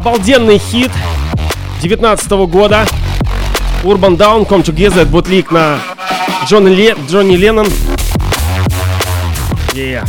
Обалденный хит 19 года. Urban Down, Come Together, бутлик на Джонни, Ле, Джонни Леннон. Yeah.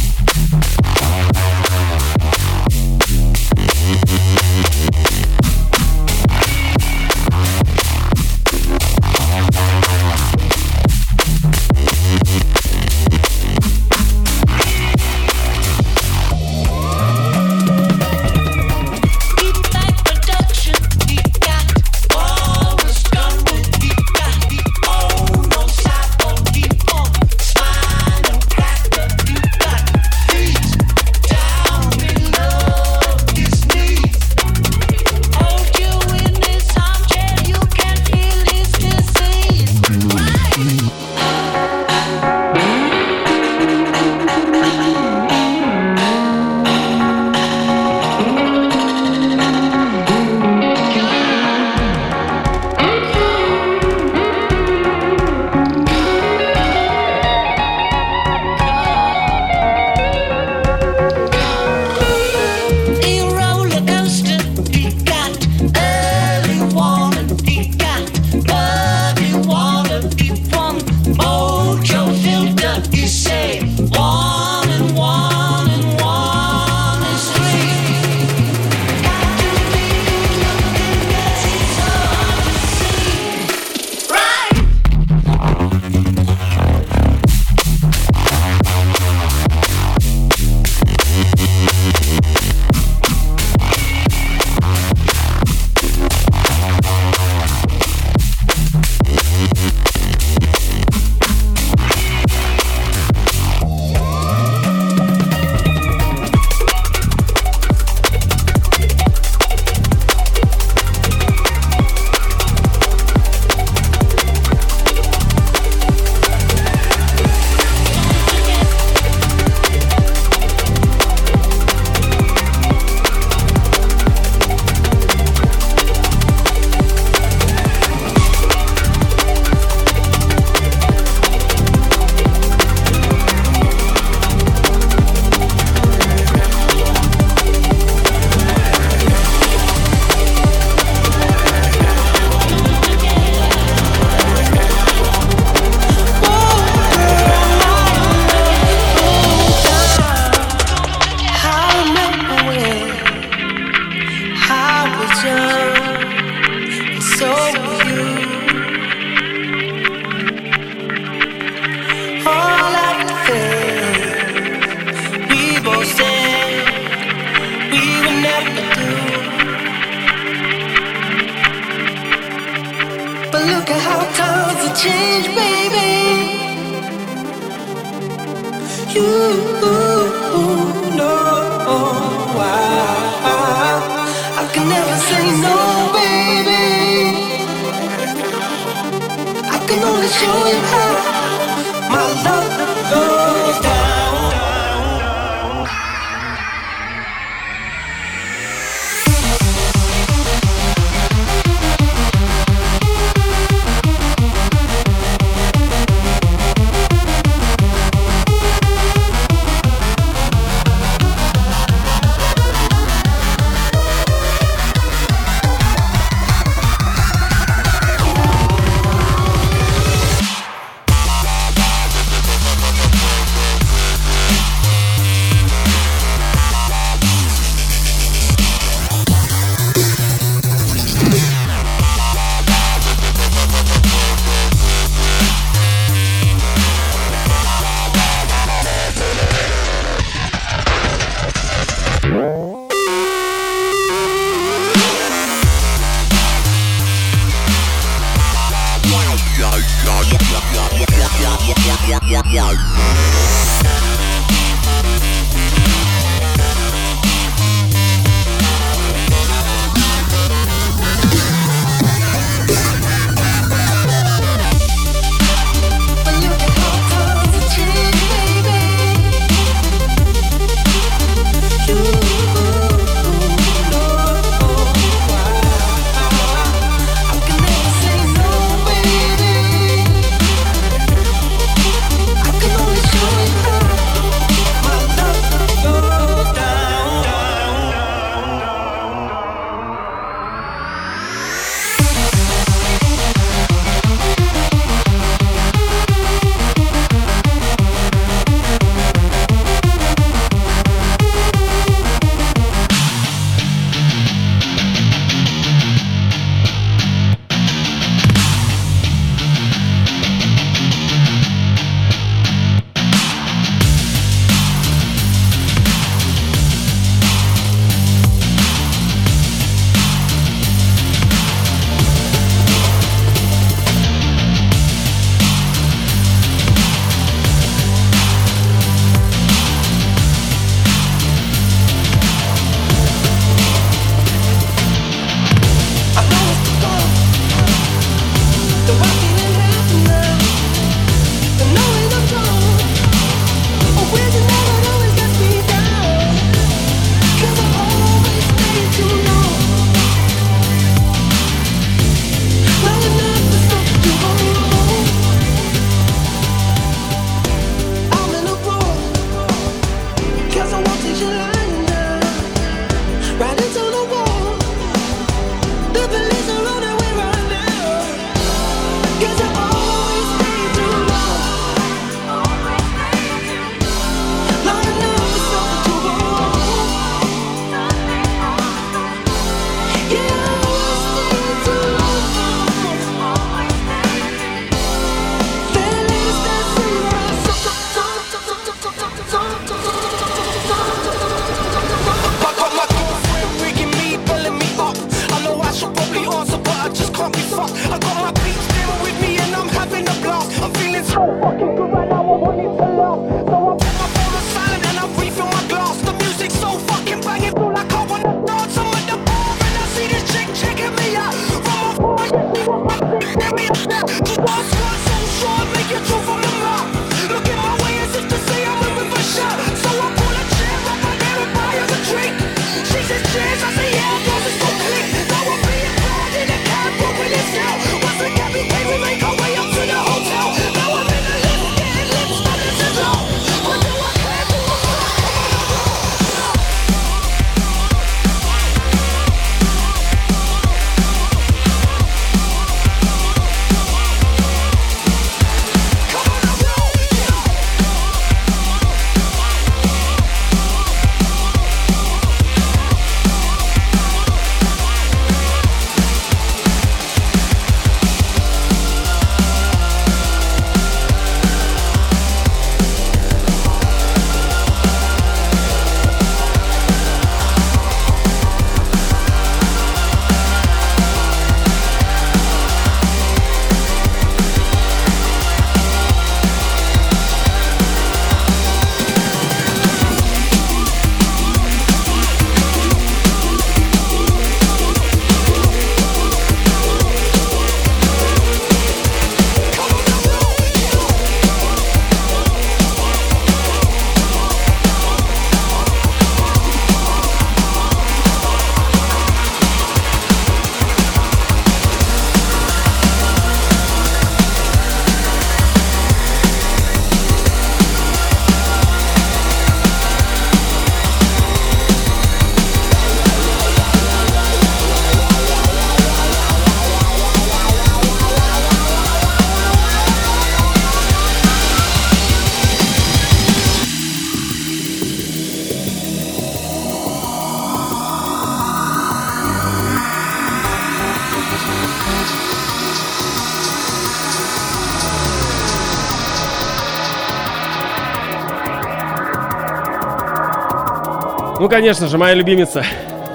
Конечно же, моя любимица.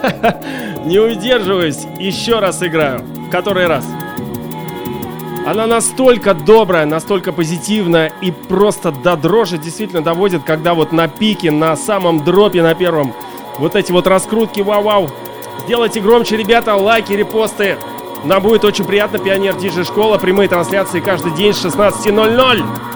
Не удерживаюсь, еще раз играю. Который раз. Она настолько добрая, настолько позитивная и просто до дрожи действительно доводит, когда вот на пике, на самом дропе, на первом, вот эти вот раскрутки, вау-вау. Сделайте громче, ребята, лайки, репосты. Нам будет очень приятно, Пионер Диджи Школа, прямые трансляции каждый день с 16.00.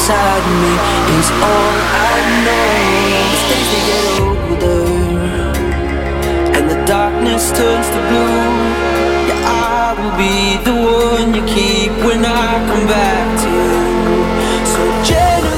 inside me is all I know. As days they get older, and the darkness turns to blue. Yeah, I will be the one you keep when I come back to you. So gentle.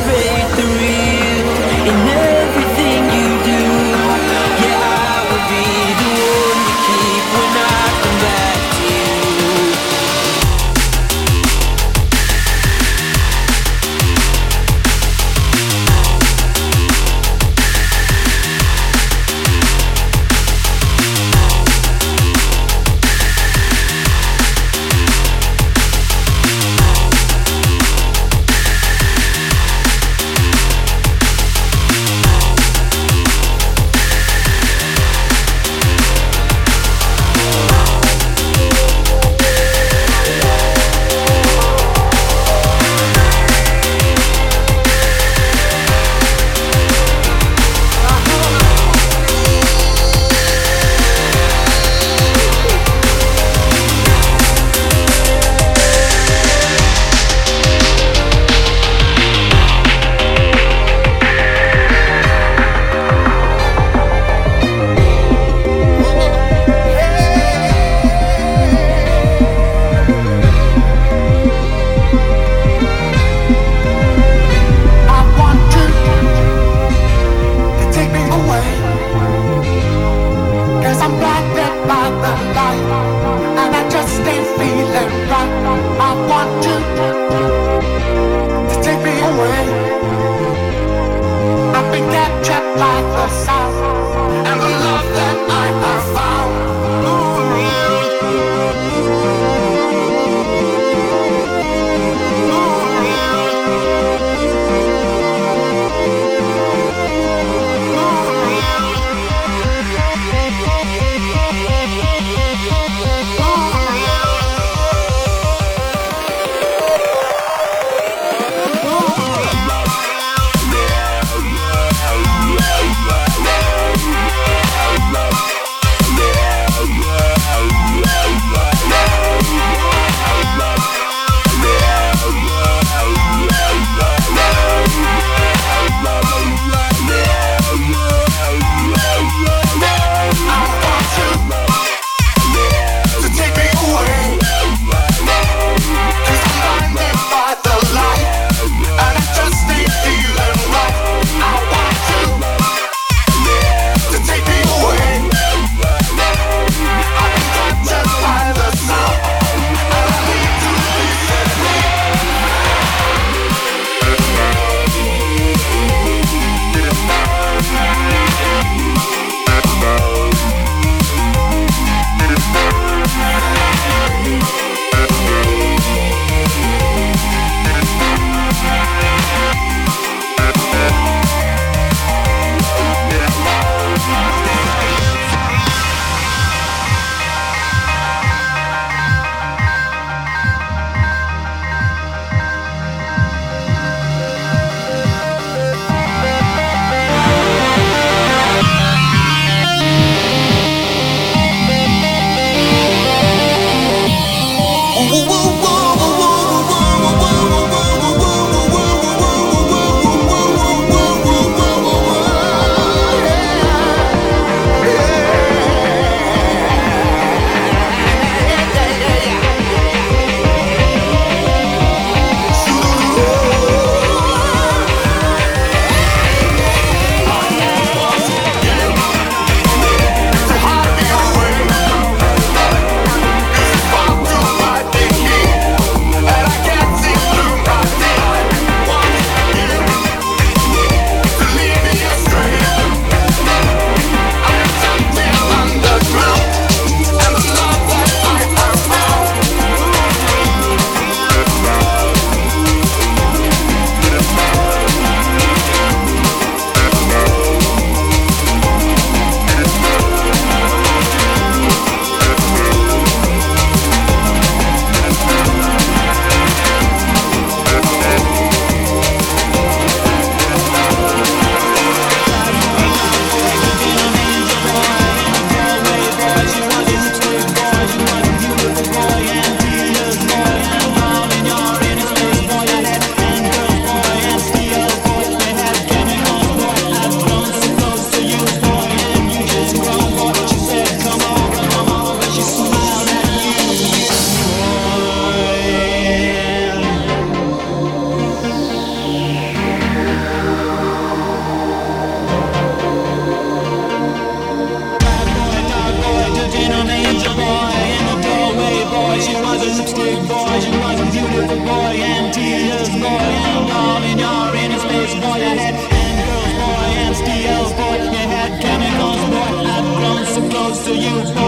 to you.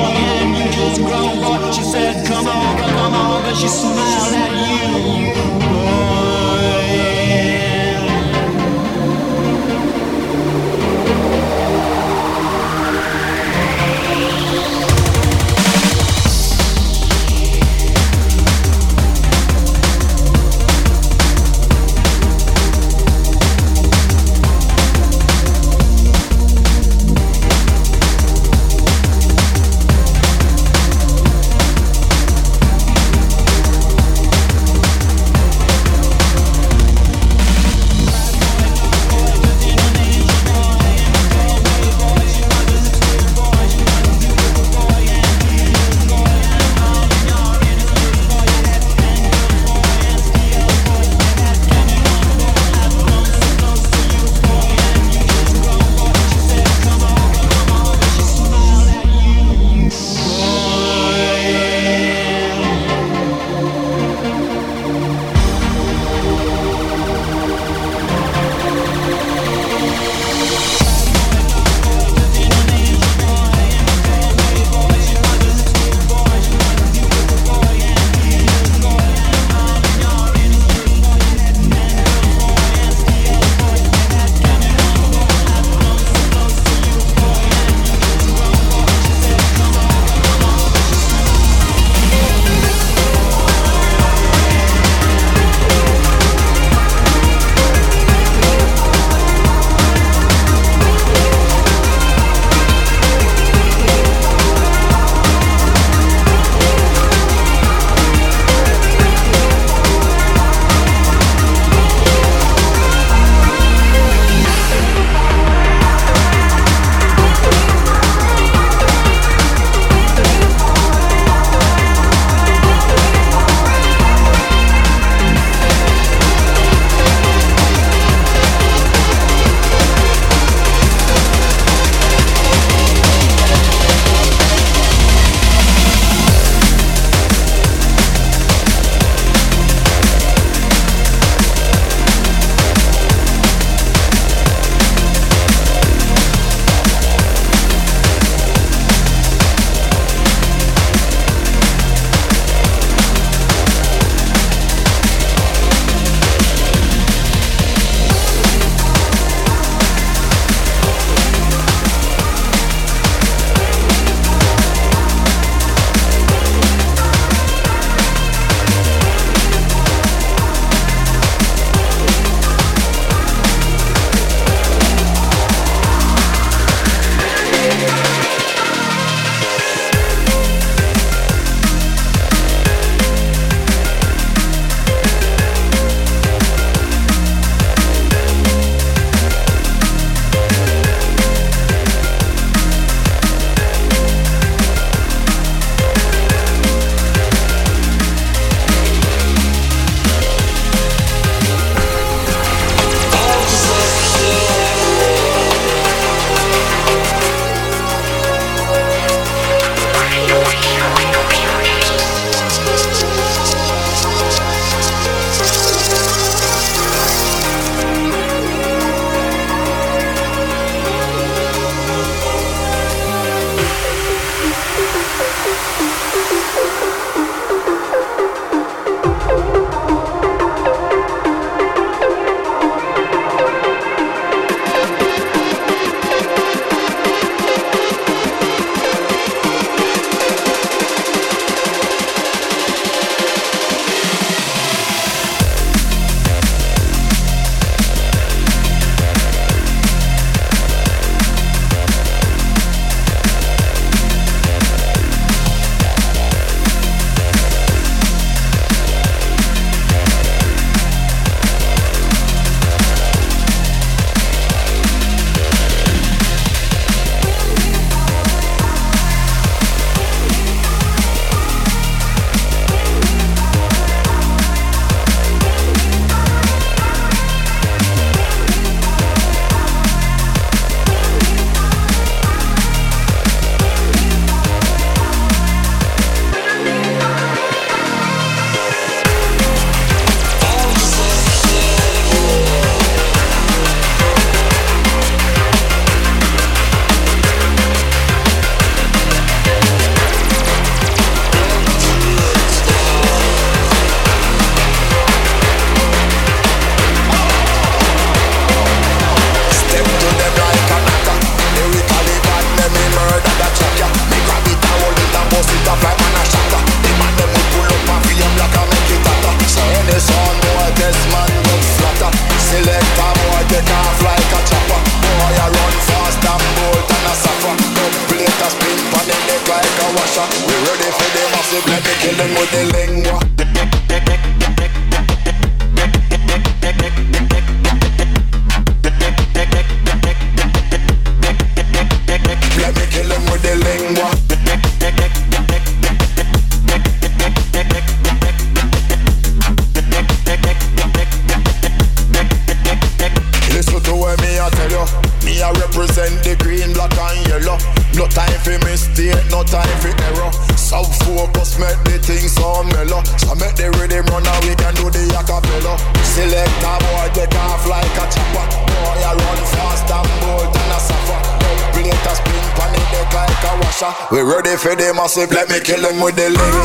toss let me kill him with the link.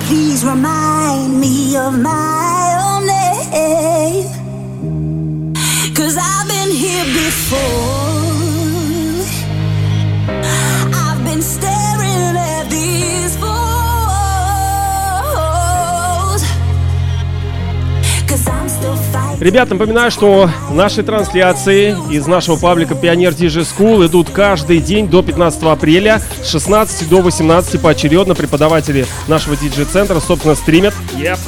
please remind me of my Ребят, напоминаю, что наши трансляции из нашего паблика Pioneer DJ School идут каждый день до 15 апреля с 16 до 18 поочередно преподаватели нашего диджей-центра, собственно, стримят. Yep.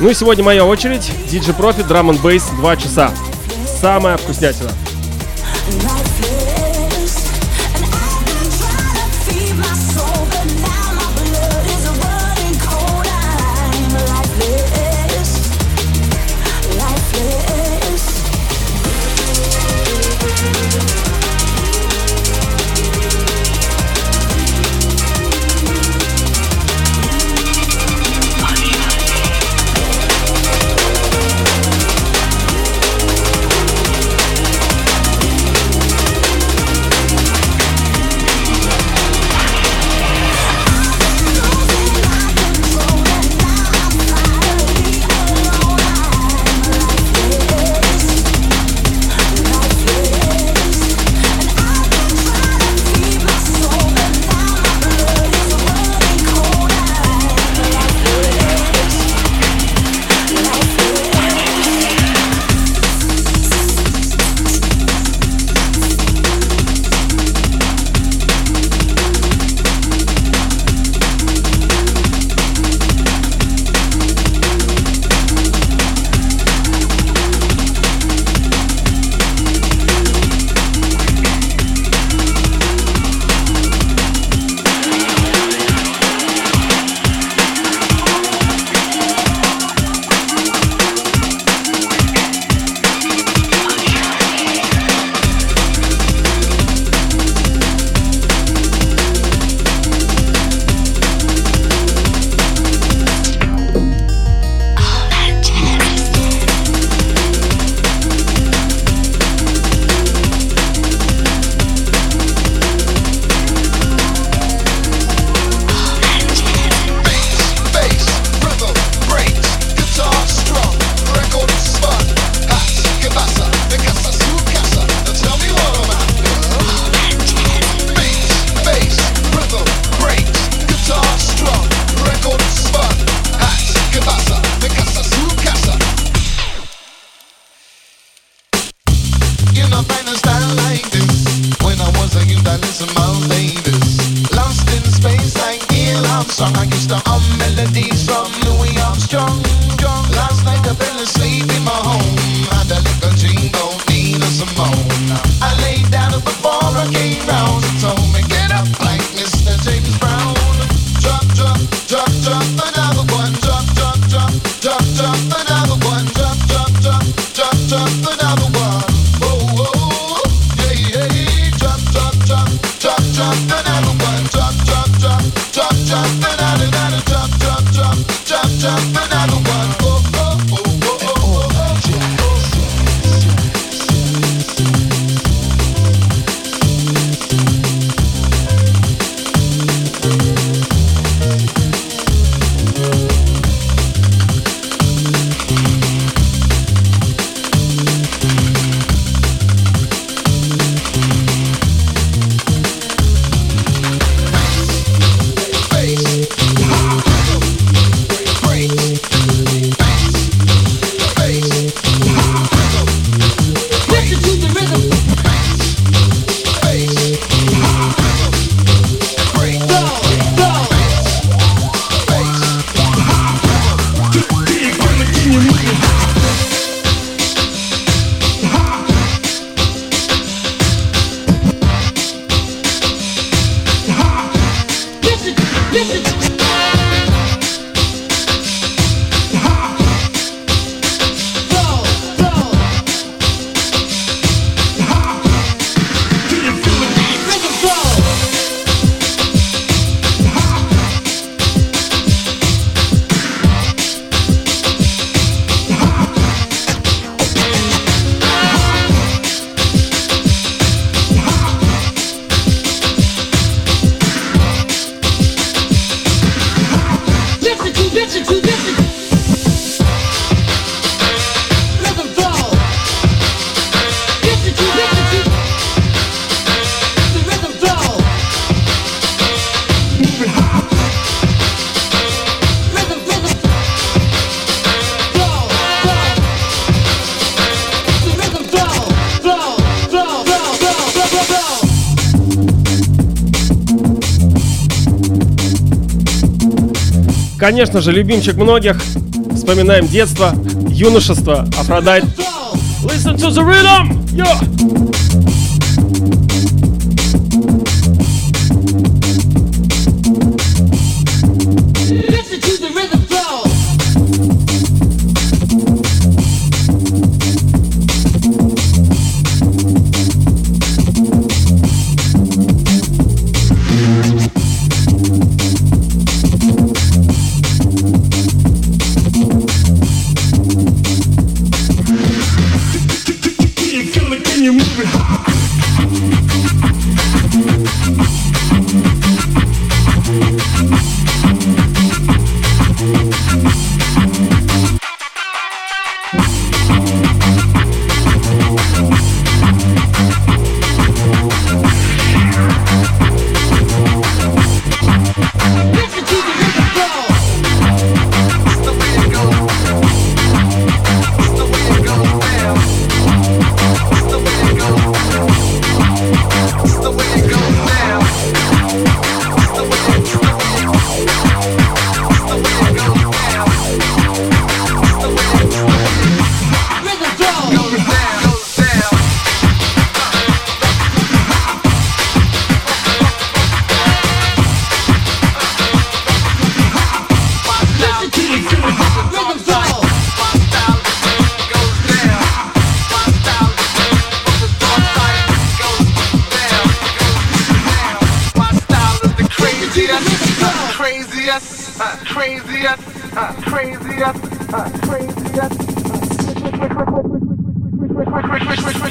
Ну и сегодня моя очередь. Диджи Профит, Drum and Bass, 2 часа. Самое вкуснятина. Конечно же, любимчик многих. Вспоминаем детство, юношество, Афродайт. Listen to the rhythm! Yeah!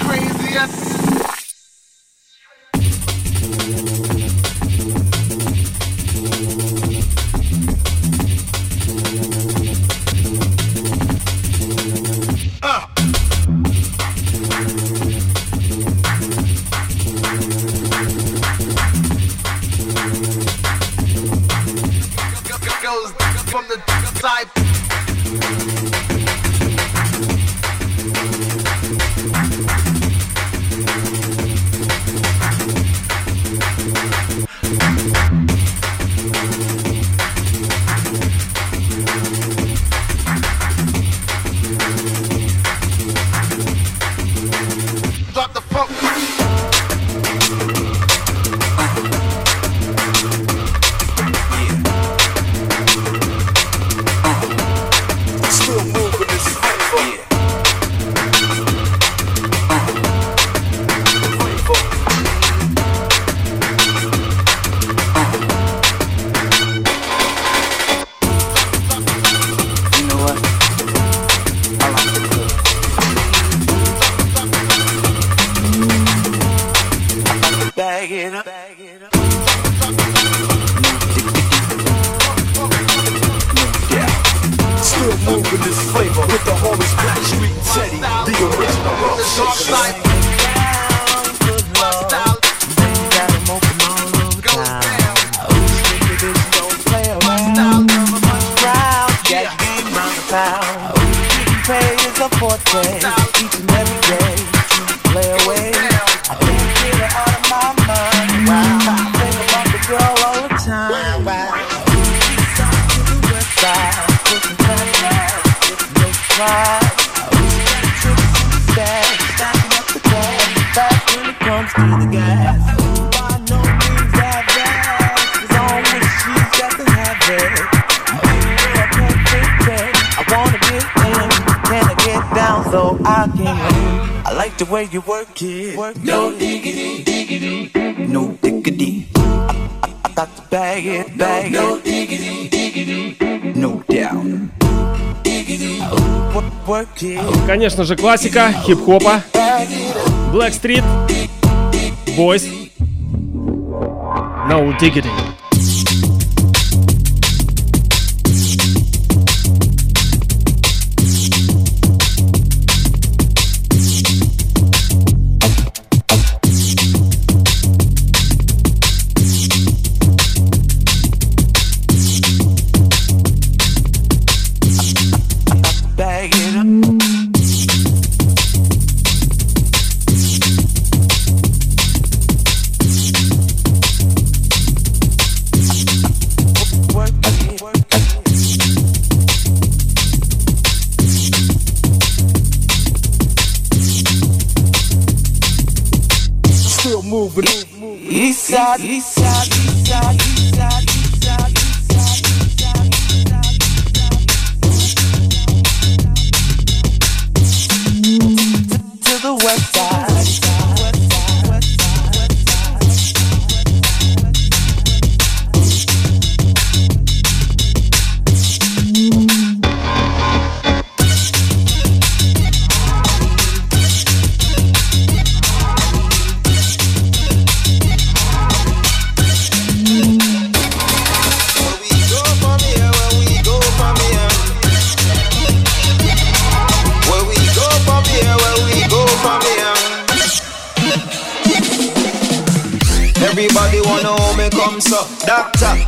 crazy. Way you work it. Work no diggity, diggity, no diggity. I, I, got to bag it, bag no, it. No diggity, diggity, no doubt. Конечно же, классика хип-хопа. Blackstreet Boys. No diggity.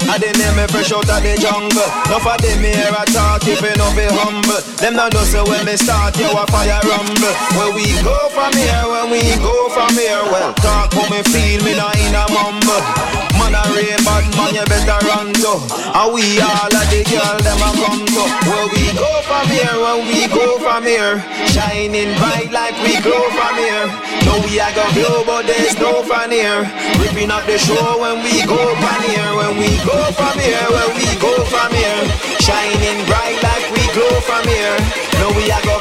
I they name me fresh out of the jungle. No of them here I talk if you know be humble. Them not know say when me start you a fire rumble. Where we go from here, Where we go from here, well talk how me feel, me not in a mumble. Man a rain bad man, you better run to. And we all of the girl them a come to. Where we go from here, Where we go from here, shining bright like we glow from here. Ripping up the show when we go from here, when we go from here, when we go from here. Shining bright like we glow from here. Now we are go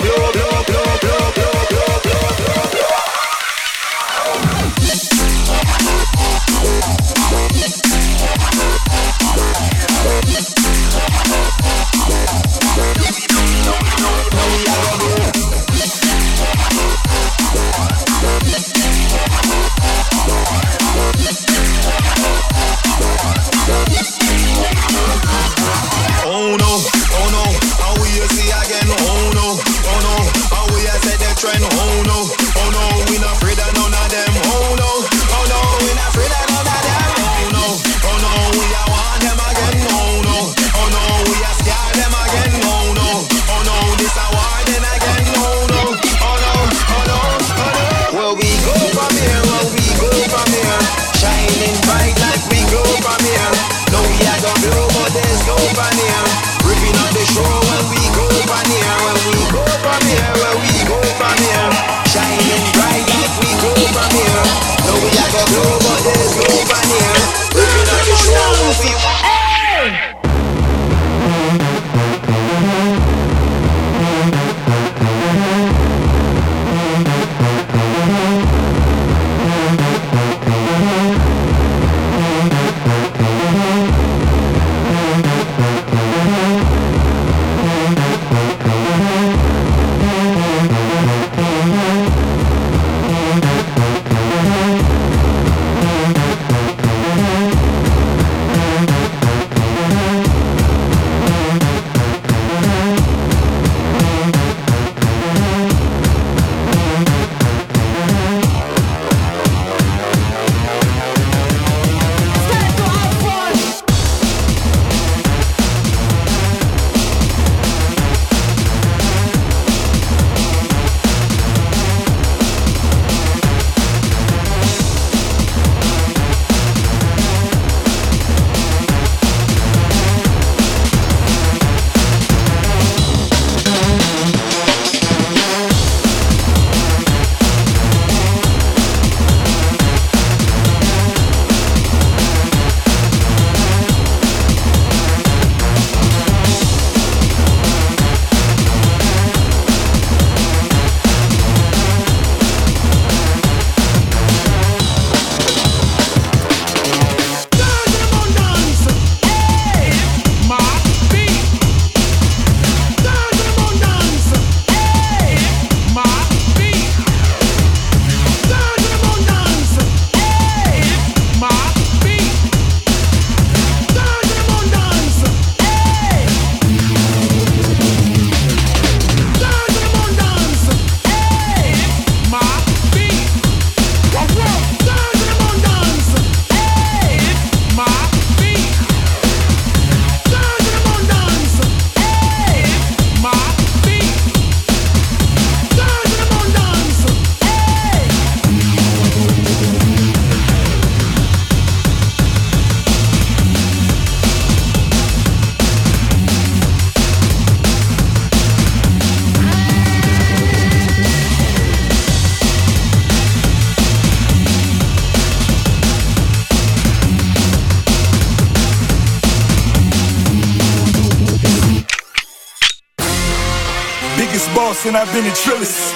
and I've been in Trillis.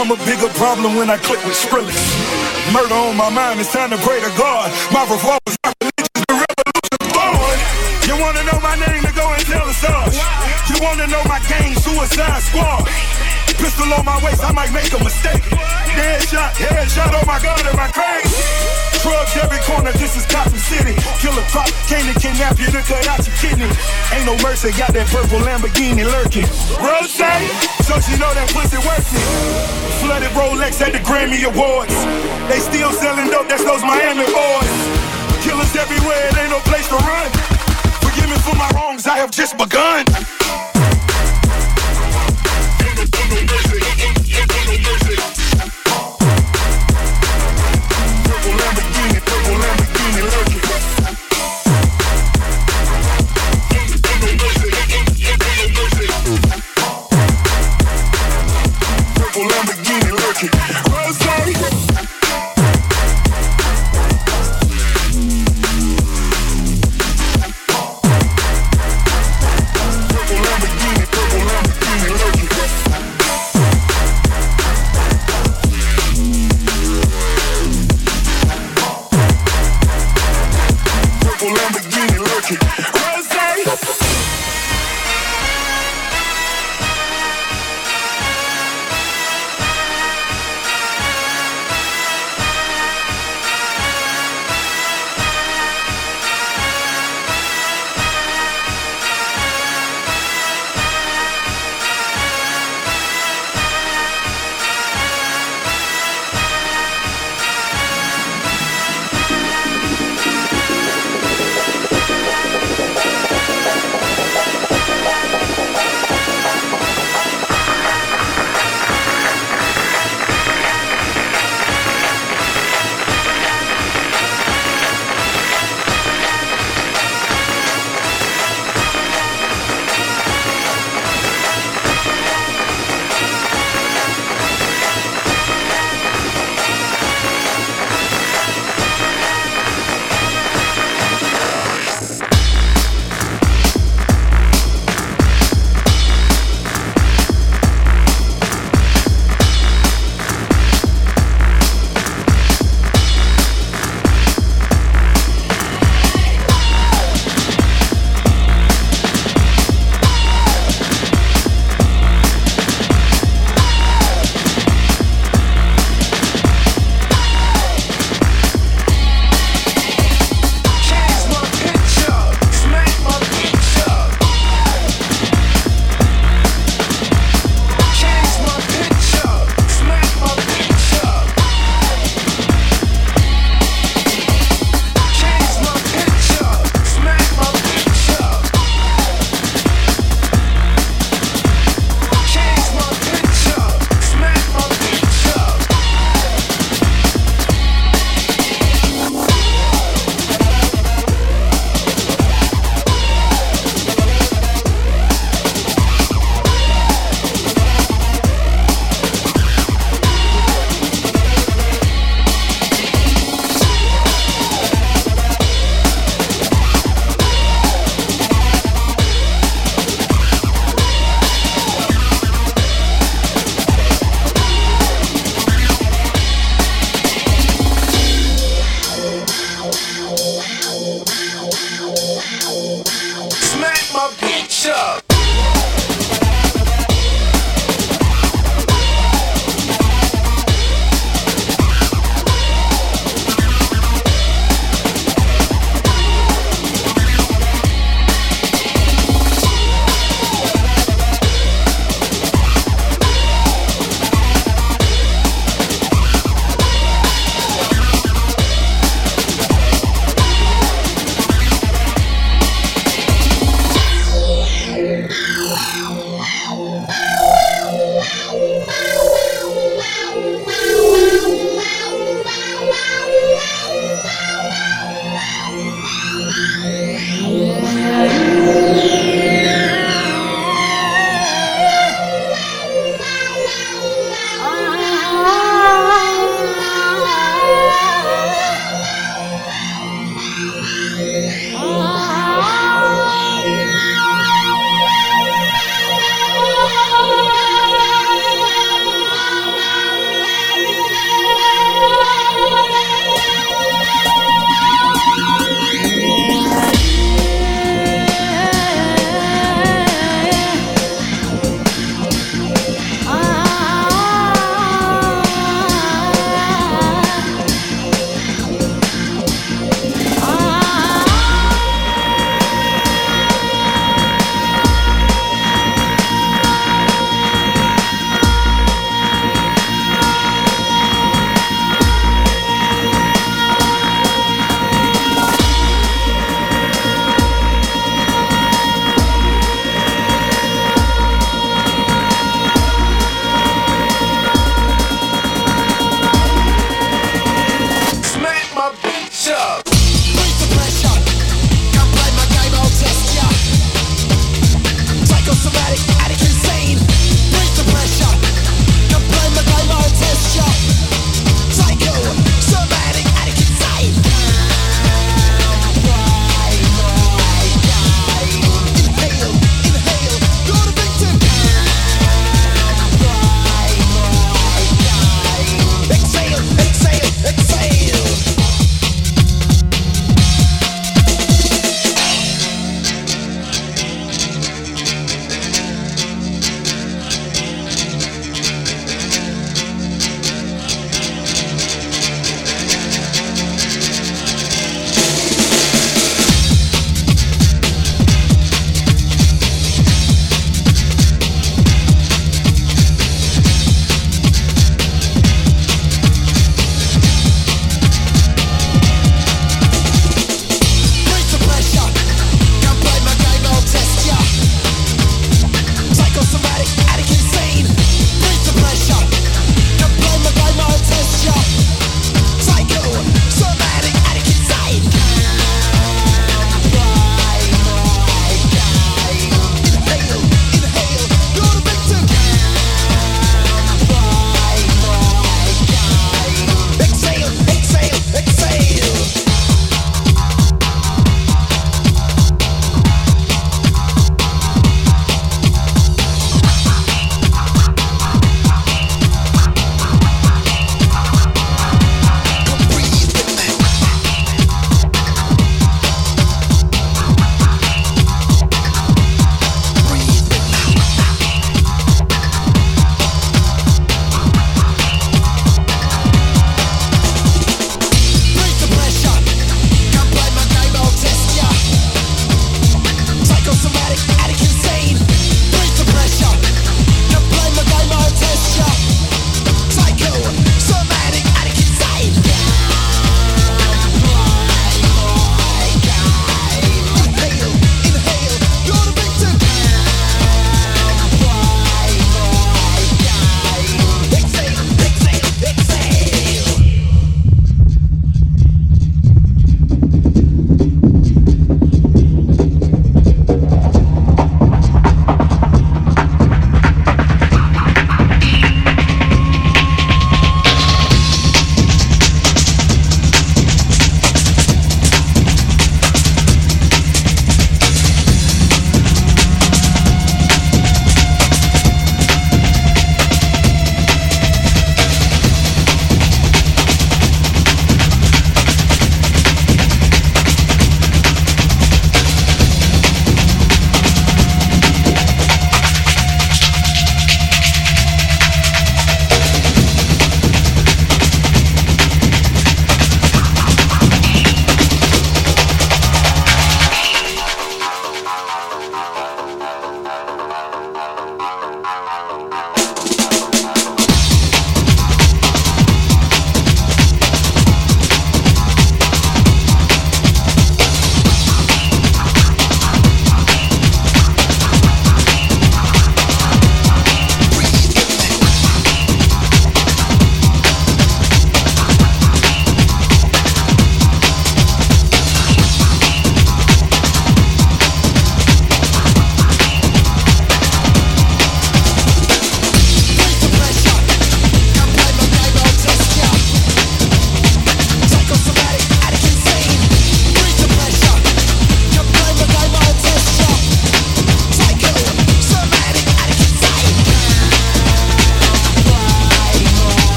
I'm a bigger problem when I click with Skrillex. Murder on my mind, it's time to pray to God. My revolver's my religion, the revolution's born. You wanna know my name, to go and tell the stars. You wanna know my gang, Suicide Squad. Pistol on my waist, I might make a mistake. Headshot, headshot, oh my god, am I crazy? Drugs every corner, this is Gotham City. Killer Croc, came to kidnap you to cut out your kidney. Ain't no mercy, got that purple Lamborghini lurking. Rose, so she know that pussy worth it. Flooded Rolex at the Grammy Awards. They still selling dope, that's those Miami boys. Killers everywhere, it ain't no place to run. Forgive me for my wrongs, I have just begun.